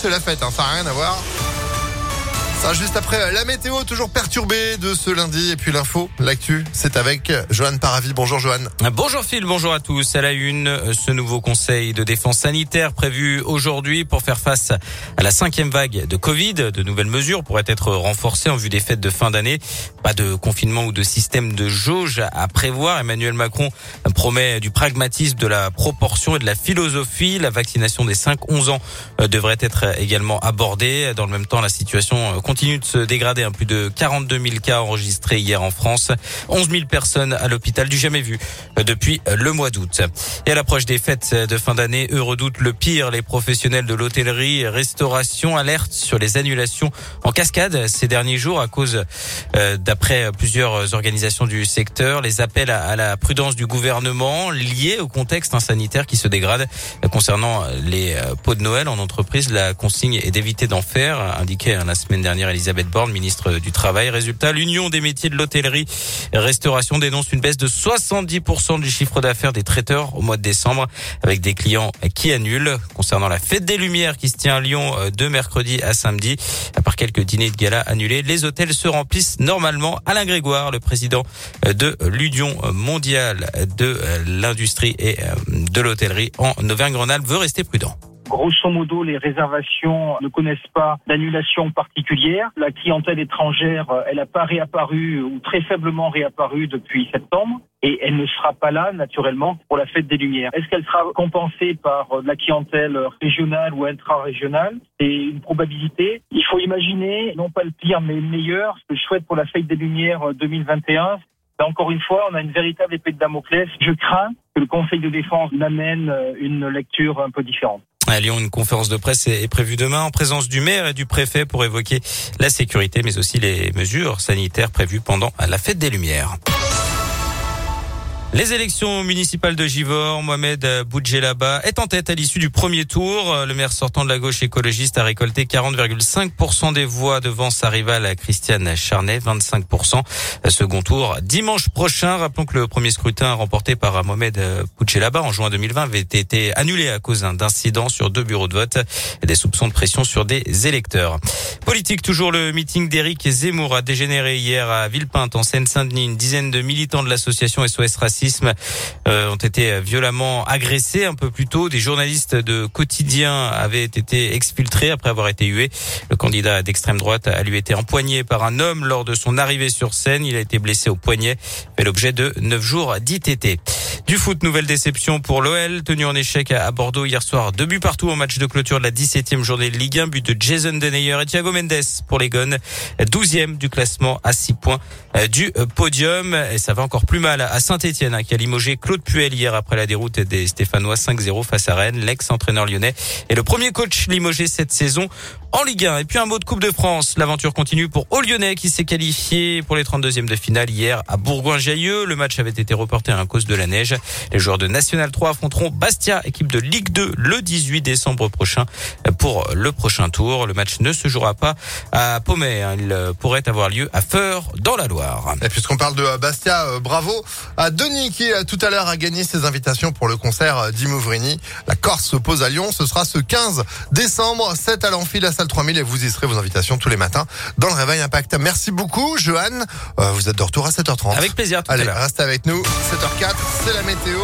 c'est la fête, hein, ça n'a rien à voir. Ça, juste après la météo, toujours perturbée de ce lundi. Et puis l'info, l'actu, c'est avec Johan Paravi. Bonjour Johan. Bonjour Phil, bonjour à tous. À la une, ce nouveau conseil de défense sanitaire prévu aujourd'hui pour faire face à la cinquième vague de Covid. De nouvelles mesures pourraient être renforcées en vue des fêtes de fin d'année. Pas de confinement ou de système de jauge à prévoir. Emmanuel Macron promet du pragmatisme, de la proportion et de la philosophie. La vaccination des 5-11 ans devrait être également abordée. Dans le même temps, la situation continue de se dégrader. Plus de 42 000 cas enregistrés hier en France. 11 000 personnes à l'hôpital du jamais vu depuis le mois d'août. Et à l'approche des fêtes de fin d'année, eux redoutent le pire. Les professionnels de l'hôtellerie restauration alertent sur les annulations en cascade ces derniers jours à cause, euh, d'après plusieurs organisations du secteur, les appels à la prudence du gouvernement liés au contexte sanitaire qui se dégrade. Concernant les euh, pots de Noël en entreprise, la consigne est d'éviter d'en faire, indiqué la semaine dernière Elisabeth Borne, ministre du Travail. Résultat, l'Union des métiers de l'hôtellerie restauration dénonce une baisse de 70% du chiffre d'affaires des traiteurs au mois de décembre avec des clients qui annulent. Concernant la fête des Lumières qui se tient à Lyon euh, de mercredi à samedi, à part quelques dîners de gala annulés, les hôtels se remplissent normalement. Alain Grégoire, le président euh, de l'Union mondiale de euh, l'industrie et de l'hôtellerie en Auvergne-Rhône-Alpes, veut rester prudent. Grosso modo, les réservations ne connaissent pas d'annulation particulière. La clientèle étrangère, euh, elle n'a pas réapparu ou très faiblement réapparu depuis septembre et elle ne sera pas là naturellement pour la fête des Lumières. Est-ce qu'elle sera compensée par euh, la clientèle régionale ou intra-régionale? C'est une probabilité. Il faut imaginer, non pas le pire, mais le meilleur. Ce que je souhaite pour la fête des Lumières 2021, euh, mais encore une fois, on a une véritable épée de Damoclès. Je crains que le Conseil de défense n'amène une lecture un peu différente. À Lyon, une conférence de presse est prévue demain en présence du maire et du préfet pour évoquer la sécurité, mais aussi les mesures sanitaires prévues pendant la fête des Lumières. Les élections municipales de Givor, Mohamed Boudjelaba est en tête à l'issue du premier tour. Le maire sortant de la gauche écologiste a récolté 40,5% des voix devant sa rivale Christiane Charnet, 25%. Second tour dimanche prochain. Rappelons que le premier scrutin remporté par Mohamed Boudjelaba en juin 2020 avait été annulé à cause d'incidents sur deux bureaux de vote et des soupçons de pression sur des électeurs. Politique, toujours le meeting d'Éric Zemmour a dégénéré hier à Villepinte en Seine-Saint-Denis. Une dizaine de militants de l'association SOS Racisme euh, ont été violemment agressés un peu plus tôt. Des journalistes de quotidien avaient été exfiltrés après avoir été hués. Le candidat d'extrême droite a lui été empoigné par un homme lors de son arrivée sur scène. Il a été blessé au poignet, fait l'objet de neuf jours d'ITT. Du foot, nouvelle déception pour l'OL, tenu en échec à Bordeaux hier soir. Deux buts partout en match de clôture de la 17e journée de Ligue 1, but de Jason Denayer et Thiago Mendes pour les Gones, 12e du classement à 6 points euh, du podium. Et ça va encore plus mal à Saint-Etienne hein, qui a limogé Claude Puel hier après la déroute des Stéphanois 5-0 face à Rennes, l'ex-entraîneur lyonnais et le premier coach limogé cette saison en Ligue 1. Et puis un mot de Coupe de France. L'aventure continue pour Lyonnais qui s'est qualifié pour les 32e de finale hier à Bourgoin-Jallieu. Le match avait été reporté à cause de la neige. Les joueurs de National 3 affronteront Bastia, équipe de Ligue 2, le 18 décembre prochain pour le prochain tour. Le match ne se jouera pas à Pommet. Hein. Il pourrait avoir lieu à Feur, dans la Loire. Et puisqu'on parle de Bastia, euh, bravo à Denis qui euh, tout à l'heure a gagné ses invitations pour le concert d'Imouvrini. La Corse s'oppose à Lyon. Ce sera ce 15 décembre. 7 à l'Amphi, la salle 3000 et vous y serez vos invitations tous les matins dans le Réveil Impact. Merci beaucoup, Johan. Euh, vous êtes de retour à 7h30. Avec plaisir. Allez, restez avec nous. 7h04, c'est la météo.